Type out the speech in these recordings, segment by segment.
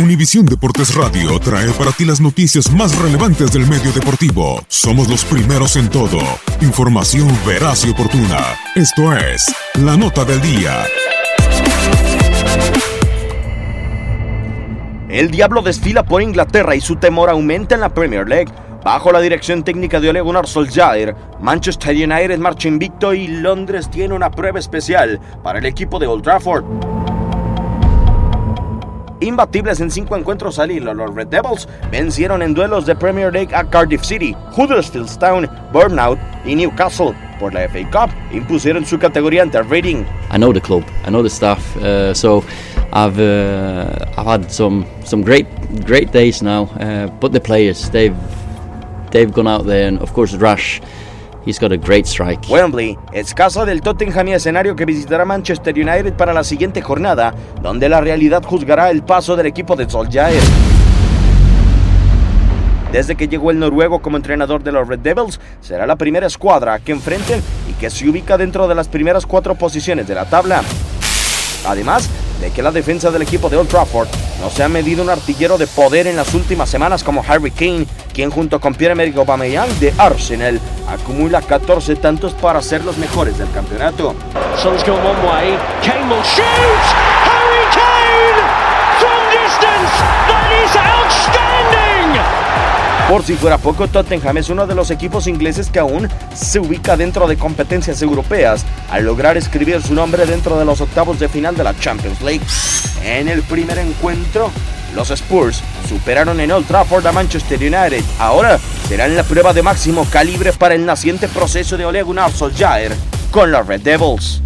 Univisión Deportes Radio trae para ti las noticias más relevantes del medio deportivo. Somos los primeros en todo. Información veraz y oportuna. Esto es La Nota del Día. El Diablo desfila por Inglaterra y su temor aumenta en la Premier League. Bajo la dirección técnica de Ole Gunnar Solskjaer, Manchester United marcha invicto y Londres tiene una prueba especial para el equipo de Old Trafford. Imbatibles en cinco encuentros al hilo, los Red Devils vencieron en duelos de Premier League a Cardiff City, Huddersfield Town, Burnout y Newcastle. Por la FA Cup impusieron su categoría ante Reading. I know the club, I know the staff, uh, so I've uh, I've had some some great great days now. Uh, but the players, they've they've gone out there, and of course Rash, he's got a great strike. Wembley es casa del Tottenham y escenario que visitará Manchester United para la siguiente jornada, donde la realidad juzgará el paso del equipo de Solskjaer. Desde que llegó el noruego como entrenador de los Red Devils, será la primera escuadra que enfrenten y que se ubica dentro de las primeras cuatro posiciones de la tabla. Además de que la defensa del equipo de Old Trafford no se ha medido un artillero de poder en las últimas semanas como Harry Kane, quien junto con Pierre-Emerick Aubameyang de Arsenal acumula 14 tantos para ser los mejores del campeonato. Harry Kane! From distance! That is outstanding! Por si fuera poco, Tottenham es uno de los equipos ingleses que aún se ubica dentro de competencias europeas al lograr escribir su nombre dentro de los octavos de final de la Champions League. En el primer encuentro, los Spurs superaron en Old Trafford a Manchester United. Ahora serán la prueba de máximo calibre para el naciente proceso de Ole Gunnar Solskjaer con los Red Devils.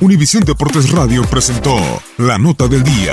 Univisión Deportes Radio presentó La Nota del Día.